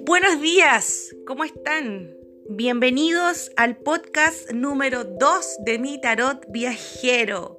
Buenos días, ¿cómo están? Bienvenidos al podcast número 2 de mi tarot viajero.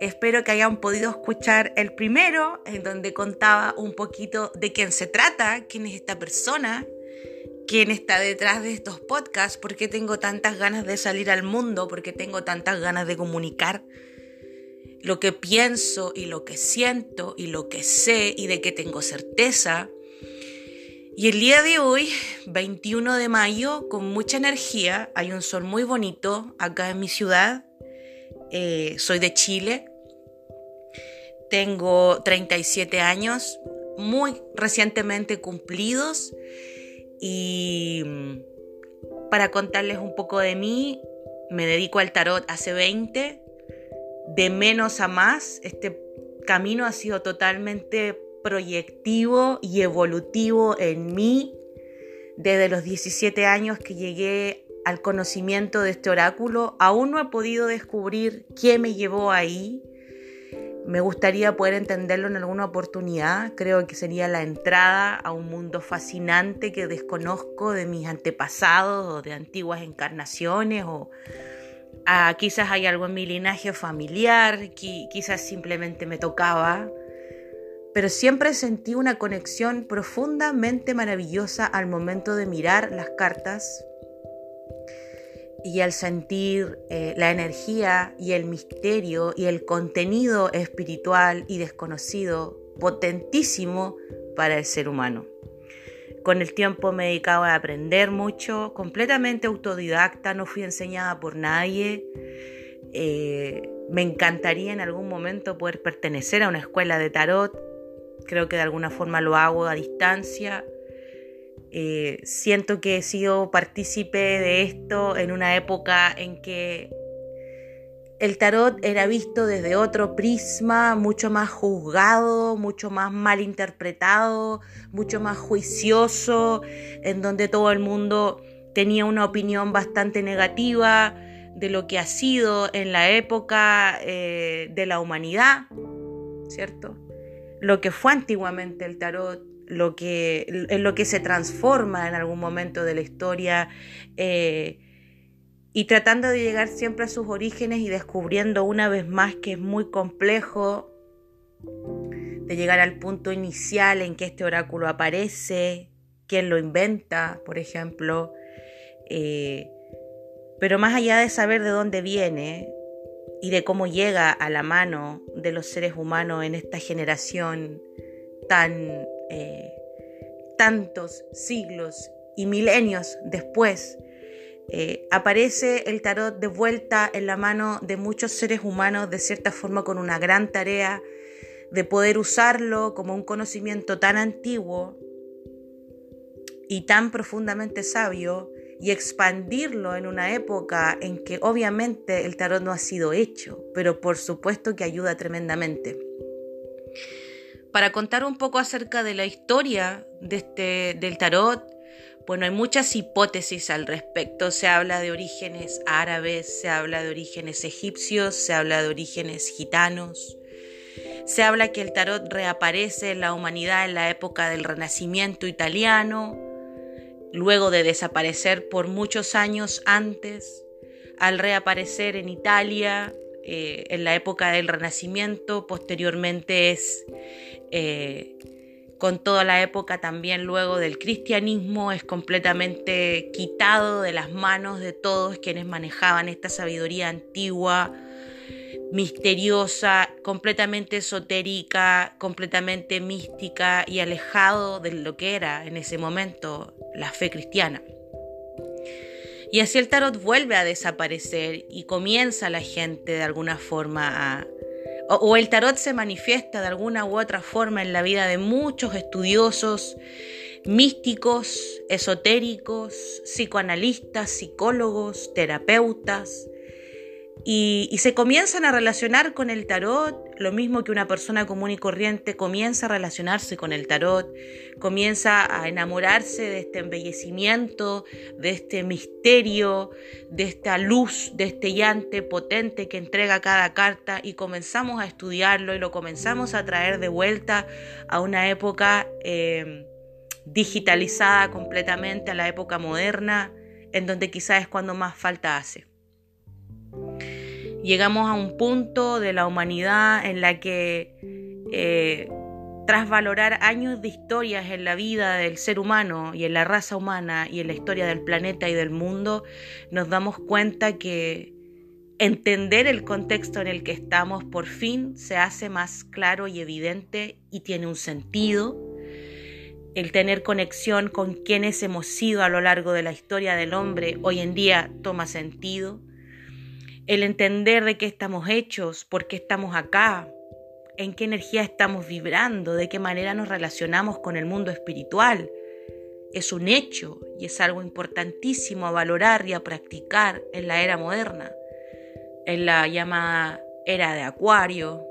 Espero que hayan podido escuchar el primero, en donde contaba un poquito de quién se trata, quién es esta persona, quién está detrás de estos podcasts, por qué tengo tantas ganas de salir al mundo, por qué tengo tantas ganas de comunicar lo que pienso y lo que siento y lo que sé y de qué tengo certeza. Y el día de hoy, 21 de mayo, con mucha energía, hay un sol muy bonito acá en mi ciudad. Eh, soy de Chile. Tengo 37 años, muy recientemente cumplidos. Y mm, para contarles un poco de mí, me dedico al tarot hace 20, de menos a más. Este camino ha sido totalmente proyectivo y evolutivo en mí desde los 17 años que llegué al conocimiento de este oráculo. Aún no he podido descubrir qué me llevó ahí, me gustaría poder entenderlo en alguna oportunidad. Creo que sería la entrada a un mundo fascinante que desconozco de mis antepasados o de antiguas encarnaciones o quizás hay algo en mi linaje familiar, quizás simplemente me tocaba. Pero siempre sentí una conexión profundamente maravillosa al momento de mirar las cartas y al sentir eh, la energía y el misterio y el contenido espiritual y desconocido potentísimo para el ser humano. Con el tiempo me dedicaba a aprender mucho, completamente autodidacta, no fui enseñada por nadie. Eh, me encantaría en algún momento poder pertenecer a una escuela de tarot. Creo que de alguna forma lo hago a distancia eh, siento que he sido partícipe de esto en una época en que el tarot era visto desde otro prisma, mucho más juzgado, mucho más mal interpretado, mucho más juicioso, en donde todo el mundo tenía una opinión bastante negativa de lo que ha sido en la época eh, de la humanidad, ¿cierto? Lo que fue antiguamente el tarot lo que, en lo que se transforma en algún momento de la historia eh, y tratando de llegar siempre a sus orígenes y descubriendo una vez más que es muy complejo de llegar al punto inicial en que este oráculo aparece, quién lo inventa, por ejemplo. Eh, pero más allá de saber de dónde viene y de cómo llega a la mano de los seres humanos en esta generación tan eh, tantos siglos y milenios después, eh, aparece el tarot de vuelta en la mano de muchos seres humanos, de cierta forma con una gran tarea de poder usarlo como un conocimiento tan antiguo y tan profundamente sabio y expandirlo en una época en que obviamente el tarot no ha sido hecho, pero por supuesto que ayuda tremendamente. Para contar un poco acerca de la historia de este, del tarot, bueno, hay muchas hipótesis al respecto. Se habla de orígenes árabes, se habla de orígenes egipcios, se habla de orígenes gitanos. Se habla que el tarot reaparece en la humanidad en la época del Renacimiento italiano, luego de desaparecer por muchos años antes, al reaparecer en Italia eh, en la época del Renacimiento, posteriormente es eh, con toda la época también luego del cristianismo, es completamente quitado de las manos de todos quienes manejaban esta sabiduría antigua, misteriosa, completamente esotérica, completamente mística y alejado de lo que era en ese momento la fe cristiana. Y así el tarot vuelve a desaparecer y comienza la gente de alguna forma a... O, el tarot se manifiesta de alguna u otra forma en la vida de muchos estudiosos, místicos, esotéricos, psicoanalistas, psicólogos, terapeutas, y, se comienzan a relacionar con el tarot, lo mismo que una persona común y corriente comienza a relacionarse con el tarot, comienza a enamorarse de este embellecimiento, de este misterio, de esta luz, de este llante potente que entrega cada carta y comenzamos a estudiarlo y lo comenzamos a traer de vuelta a una época eh, digitalizada completamente, a la época moderna, en donde quizás es cuando más falta hace. Llegamos a un punto de la humanidad en la que, eh, tras valorar años de historias en la vida del ser humano y en la raza humana y en la historia del planeta y del mundo, nos damos cuenta que entender el contexto en el que estamos por fin se hace más claro y evidente y tiene un sentido. El tener conexión con quienes hemos sido a lo largo de la historia del hombre hoy en día toma sentido el entender de qué estamos hechos, por qué estamos acá, en qué energía estamos vibrando, de qué manera nos relacionamos con el mundo espiritual. Es un hecho y es algo importantísimo a valorar y a practicar en la era moderna, en la llamada era de Acuario.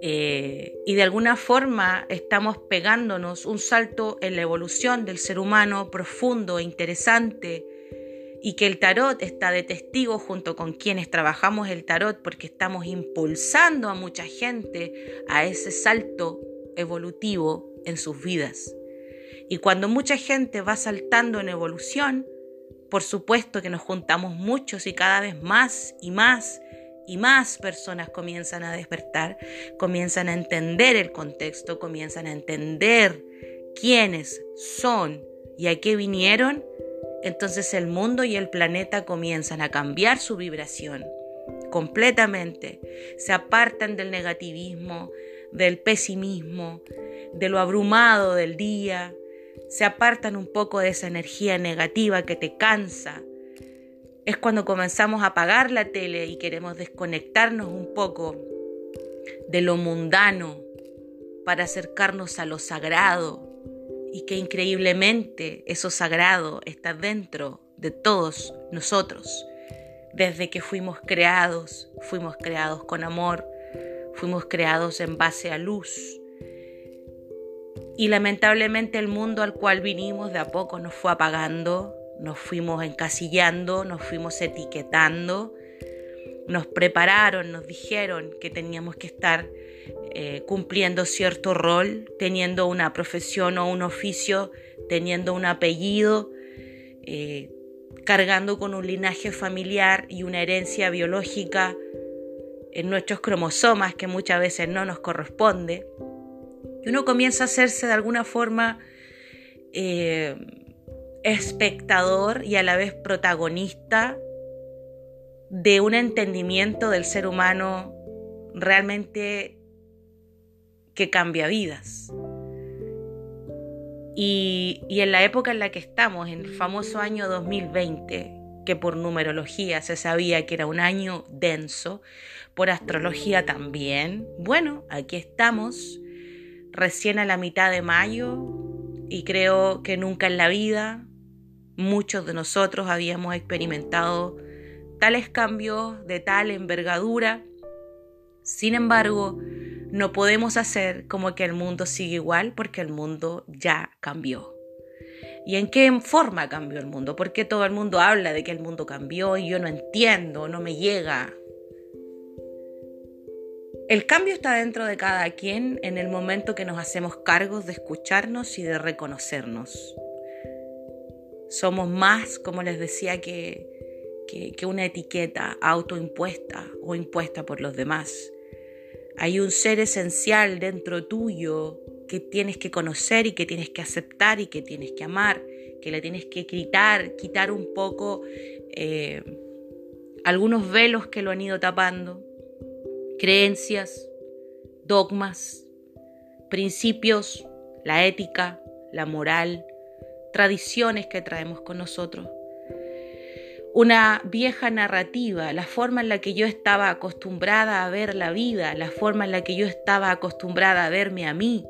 Eh, y de alguna forma estamos pegándonos un salto en la evolución del ser humano profundo e interesante y que el tarot está de testigo junto con quienes trabajamos el tarot porque estamos impulsando a mucha gente a ese salto evolutivo en sus vidas. Y cuando mucha gente va saltando en evolución, por supuesto que nos juntamos muchos y cada vez más y más y más personas comienzan a despertar, comienzan a entender el contexto, comienzan a entender quiénes son y a qué vinieron entonces el mundo y el planeta comienzan a cambiar su vibración completamente. Se apartan del negativismo, del pesimismo, de lo abrumado del día. Se apartan un poco de esa energía negativa que te cansa. Es cuando comenzamos a apagar la tele y queremos desconectarnos un poco de lo mundano para acercarnos a lo sagrado, y que increíblemente eso sagrado está dentro de todos nosotros. Desde que fuimos creados, fuimos creados con amor, fuimos creados en base a luz. Y lamentablemente el mundo al cual vinimos de a poco nos fue apagando, nos fuimos encasillando, nos fuimos etiquetando, nos prepararon, nos dijeron que teníamos que estar eh, cumpliendo cierto rol, teniendo una profesión o un oficio, teniendo un apellido, eh, cargando con un linaje familiar y una herencia biológica en nuestros cromosomas que muchas veces no nos corresponde. Y uno comienza a hacerse de alguna forma eh, espectador y a la vez protagonista de un entendimiento del ser humano realmente que cambia vidas. Y, en la época en la que estamos, en el famoso año 2020, que por numerología se sabía que era un año denso, por astrología también, bueno, aquí estamos, recién a la mitad de mayo, y creo que nunca en la vida muchos de nosotros habíamos experimentado tales cambios de tal envergadura. Sin embargo, no podemos hacer como que el mundo sigue igual porque el mundo ya cambió. ¿Y en qué forma cambió el mundo? Porque todo el mundo habla de que el mundo cambió y yo no entiendo, no me llega. El cambio está dentro de cada quien en el momento que nos hacemos cargos de escucharnos y de reconocernos. Somos más, como les decía, que, que, una etiqueta autoimpuesta o impuesta por los demás. Hay un ser esencial dentro tuyo que tienes que conocer y que tienes que aceptar y que tienes que amar, que le tienes que quitar, quitar un poco eh, algunos velos que lo han ido tapando, creencias, dogmas, principios, la ética, la moral, tradiciones que traemos con nosotros una vieja narrativa, la forma en la que yo estaba acostumbrada a ver la vida, la forma en la que yo estaba acostumbrada a verme a mí,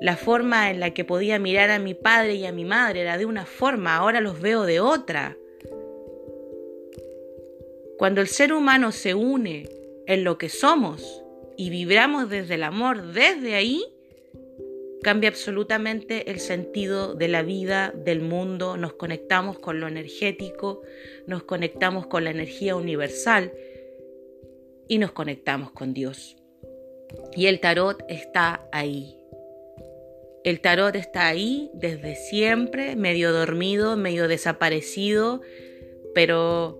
la forma en la que podía mirar a mi padre y a mi madre era de una forma, ahora los veo de otra. Cuando el ser humano se une en lo que somos y vibramos desde el amor, desde ahí, cambia absolutamente el sentido de la vida, del mundo, nos conectamos con lo energético, nos conectamos con la energía universal y nos conectamos con Dios. Y el tarot está ahí. El tarot está ahí desde siempre, medio dormido, medio desaparecido, pero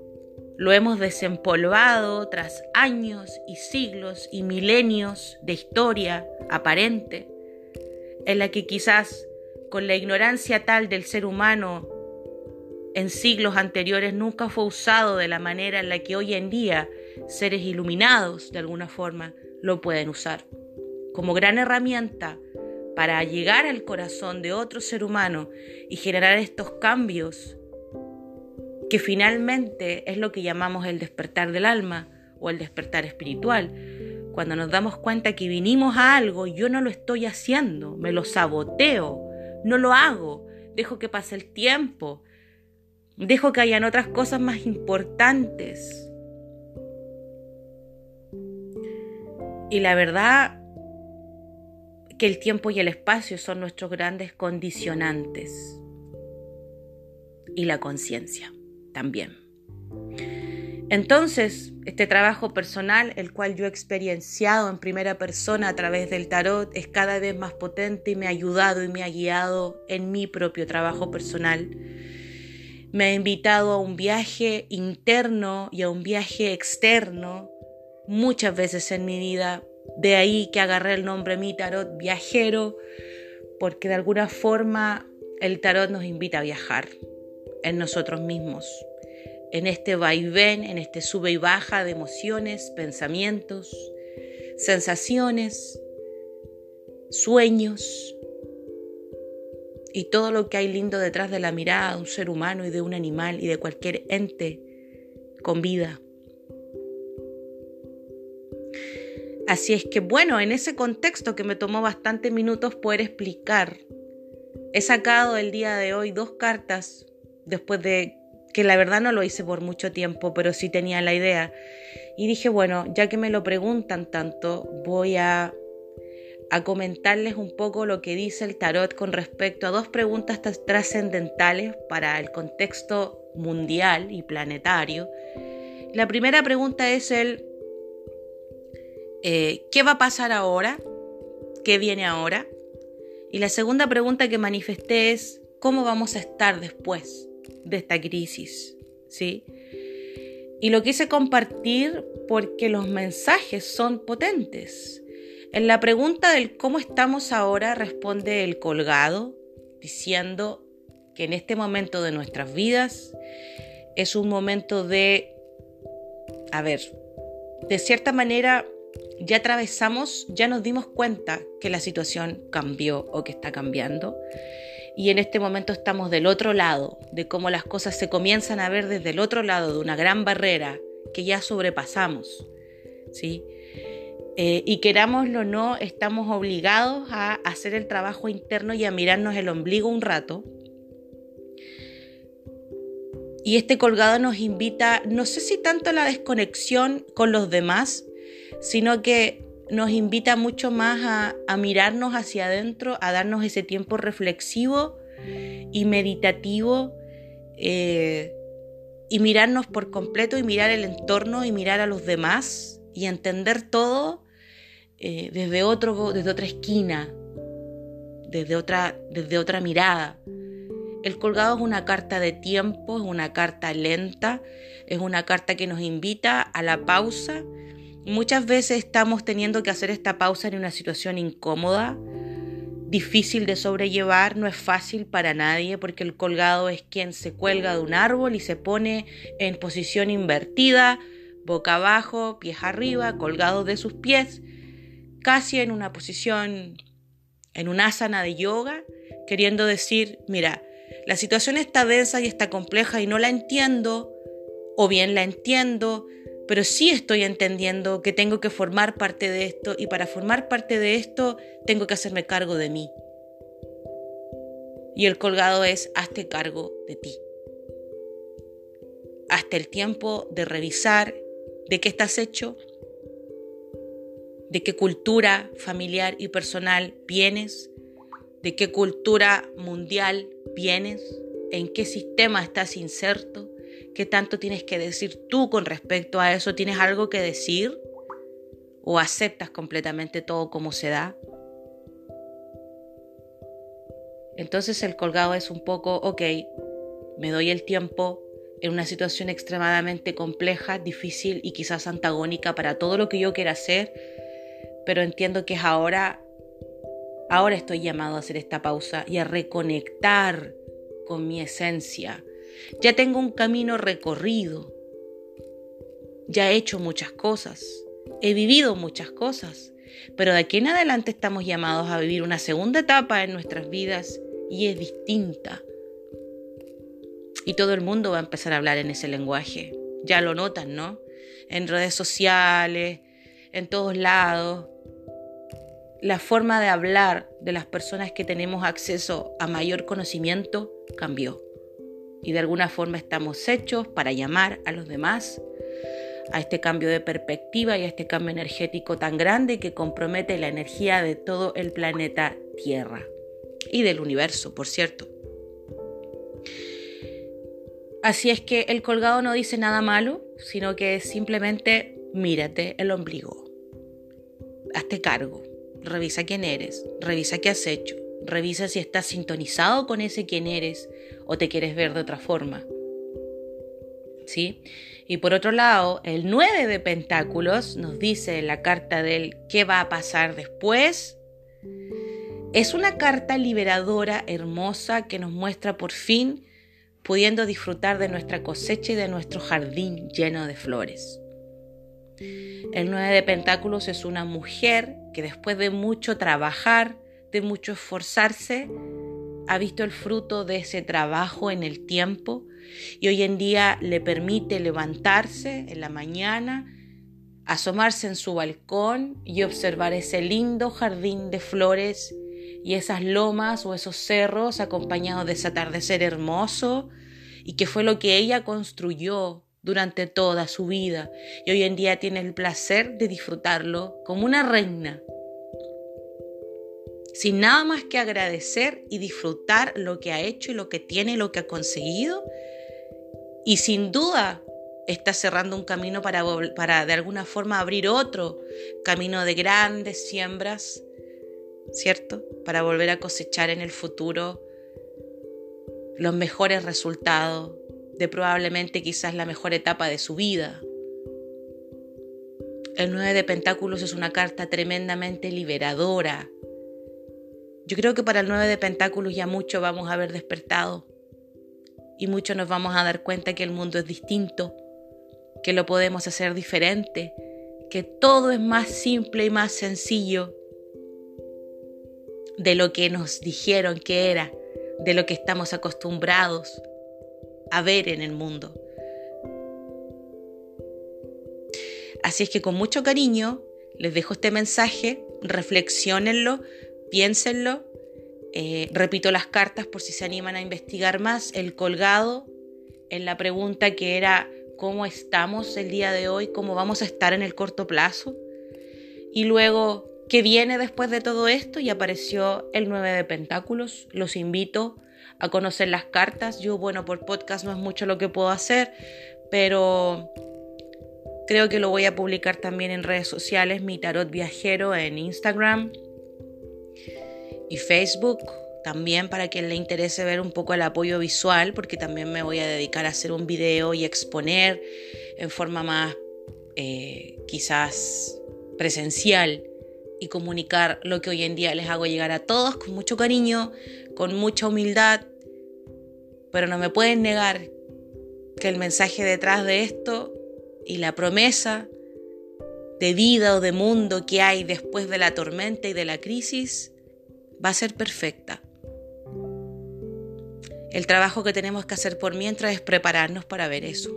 lo hemos desempolvado tras años y siglos y milenios de historia aparente, en la que quizás con la ignorancia tal del ser humano en siglos anteriores nunca fue usado de la manera en la que hoy en día seres iluminados de alguna forma lo pueden usar como gran herramienta para llegar al corazón de otro ser humano y generar estos cambios que finalmente es lo que llamamos el despertar del alma o el despertar espiritual. Cuando nos damos cuenta que vinimos a algo, yo no lo estoy haciendo, me lo saboteo, no lo hago, dejo que pase el tiempo, dejo que hayan otras cosas más importantes. Y la verdad que el tiempo y el espacio son nuestros grandes condicionantes. Y la conciencia también. Entonces, este trabajo personal, el cual yo he experienciado en primera persona a través del tarot, es cada vez más potente y me ha ayudado y me ha guiado en mi propio trabajo personal. Me ha invitado a un viaje interno y a un viaje externo muchas veces en mi vida. De ahí que agarré el nombre mi tarot viajero, porque de alguna forma el tarot nos invita a viajar en nosotros mismos, en este vaivén, en este sube y baja de emociones, pensamientos, sensaciones, sueños y todo lo que hay lindo detrás de la mirada de un ser humano y de un animal y de cualquier ente con vida. Así es que bueno, en ese contexto que me tomó bastante minutos poder explicar, he sacado el día de hoy dos cartas después de que la verdad no lo hice por mucho tiempo, pero sí tenía la idea. Y dije, bueno, ya que me lo preguntan tanto, voy a, a comentarles un poco lo que dice el tarot con respecto a dos preguntas trascendentales para el contexto mundial y planetario. La primera pregunta es el eh, ¿qué va a pasar ahora? ¿Qué viene ahora? Y la segunda pregunta que manifesté es, ¿cómo vamos a estar después de esta crisis? ¿Sí? Y lo quise compartir porque los mensajes son potentes. En la pregunta del cómo estamos ahora responde el colgado diciendo que en este momento de nuestras vidas es un momento de, a ver, de cierta manera ya atravesamos, ya nos dimos cuenta que la situación cambió o que está cambiando. Y en este momento estamos del otro lado, de cómo las cosas se comienzan a ver desde el otro lado de una gran barrera que ya sobrepasamos. ¿sí? Eh, y querámoslo o no, estamos obligados a hacer el trabajo interno y a mirarnos el ombligo un rato. Y este colgado nos invita, no sé si tanto a la desconexión con los demás, sino que nos invita mucho más a, mirarnos hacia adentro, a darnos ese tiempo reflexivo y meditativo eh, y mirarnos por completo y mirar el entorno y mirar a los demás y entender todo eh, desde, otro, desde otra esquina, desde otra, desde otra mirada. El colgado es una carta de tiempo, es una carta lenta, es una carta que nos invita a la pausa Muchas veces estamos teniendo que hacer esta pausa en una situación incómoda, difícil de sobrellevar, no es fácil para nadie porque el colgado es quien se cuelga de un árbol y se pone en posición invertida, boca abajo, pies arriba, colgado de sus pies, casi en una posición, en un asana de yoga, queriendo decir, mira, la situación está densa y está compleja y no la entiendo, o bien la entiendo, pero sí estoy entendiendo que tengo que formar parte de esto y para formar parte de esto tengo que hacerme cargo de mí. Y el colgado es, hazte cargo de ti. hasta el tiempo de revisar de qué estás hecho, de qué cultura familiar y personal vienes, de qué cultura mundial vienes, en qué sistema estás inserto, qué tanto tienes que decir tú con respecto a eso, tienes algo que decir o aceptas completamente todo como se da. Entonces el colgado es un poco, ok, me doy el tiempo en una situación extremadamente compleja, difícil y quizás antagónica para todo lo que yo quiera hacer, pero entiendo que es ahora, ahora estoy llamado a hacer esta pausa y a reconectar con mi esencia. Ya tengo un camino recorrido, ya he hecho muchas cosas, he vivido muchas cosas, pero de aquí en adelante estamos llamados a vivir una segunda etapa en nuestras vidas y es distinta. Y todo el mundo va a empezar a hablar en ese lenguaje. Ya lo notan, ¿no? En redes sociales, en todos lados. La forma de hablar de las personas que tenemos acceso a mayor conocimiento cambió. Y de alguna forma estamos hechos para llamar a los demás a este cambio de perspectiva y a este cambio energético tan grande que compromete la energía de todo el planeta Tierra y del universo, por cierto. Así es que el colgado no dice nada malo, sino que simplemente mírate el ombligo. Hazte cargo, revisa quién eres, revisa qué has hecho, revisa si estás sintonizado con ese quién eres o te quieres ver de otra forma. ¿Sí? Y por otro lado, el 9 de Pentáculos nos dice en la carta del qué va a pasar después es una carta liberadora, hermosa, que nos muestra por fin pudiendo disfrutar de nuestra cosecha y de nuestro jardín lleno de flores. El 9 de Pentáculos es una mujer que después de mucho trabajar, de mucho esforzarse, ha visto el fruto de ese trabajo en el tiempo y hoy en día le permite levantarse en la mañana, asomarse en su balcón y observar ese lindo jardín de flores y esas lomas o esos cerros acompañados de ese atardecer hermoso y que fue lo que ella construyó durante toda su vida. Y hoy en día tiene el placer de disfrutarlo como una reina, sin nada más que agradecer y disfrutar lo que ha hecho y lo que tiene y lo que ha conseguido y sin duda está cerrando un camino para, para de alguna forma abrir otro camino de grandes siembras ¿cierto? Para volver a cosechar en el futuro los mejores resultados de probablemente quizás la mejor etapa de su vida. El 9 de Pentáculos es una carta tremendamente liberadora. Yo creo que para el 9 de Pentáculos ya mucho vamos a haber despertado y mucho nos vamos a dar cuenta que el mundo es distinto, que lo podemos hacer diferente, que todo es más simple y más sencillo de lo que nos dijeron que era, de lo que estamos acostumbrados a ver en el mundo. Así es que con mucho cariño les dejo este mensaje, reflexionenlo, piénsenlo, eh, repito las cartas por si se animan a investigar más, el colgado en la pregunta que era cómo estamos el día de hoy, cómo vamos a estar en el corto plazo, y luego ¿Qué viene después de todo esto? Y apareció el 9 de Pentáculos. Los invito a conocer las cartas. Yo, bueno, por podcast no es mucho lo que puedo hacer, pero creo que lo voy a publicar también en redes sociales, mi tarot viajero en Instagram y Facebook. También para quien le interese ver un poco el apoyo visual, porque también me voy a dedicar a hacer un video y exponer en forma más eh, quizás presencial y comunicar lo que hoy en día les hago llegar a todos con mucho cariño, con mucha humildad, pero no me pueden negar que el mensaje detrás de esto y la promesa de vida o de mundo que hay después de la tormenta y de la crisis va a ser perfecta. El trabajo que tenemos que hacer por mientras es prepararnos para ver eso.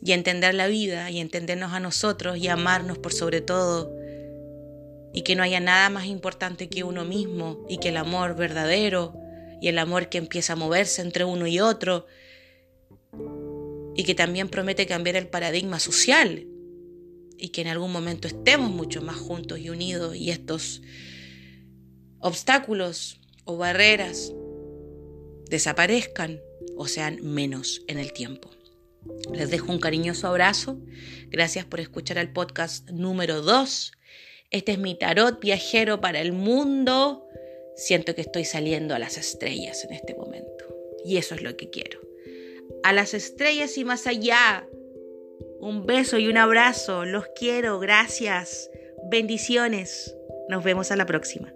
y entender la vida y entendernos a nosotros y amarnos por sobre todo y que no haya nada más importante que uno mismo y que el amor verdadero y el amor que empieza a moverse entre uno y otro y que también promete cambiar el paradigma social y que en algún momento estemos mucho más juntos y unidos y estos obstáculos o barreras desaparezcan o sean menos en el tiempo. Les dejo un cariñoso abrazo. Gracias por escuchar el podcast número 2. Este es mi tarot viajero para el mundo. Siento que estoy saliendo a las estrellas en este momento. Y eso es lo que quiero. A las estrellas y más allá. Un beso y un abrazo. Los quiero. Gracias. Bendiciones. Nos vemos a la próxima.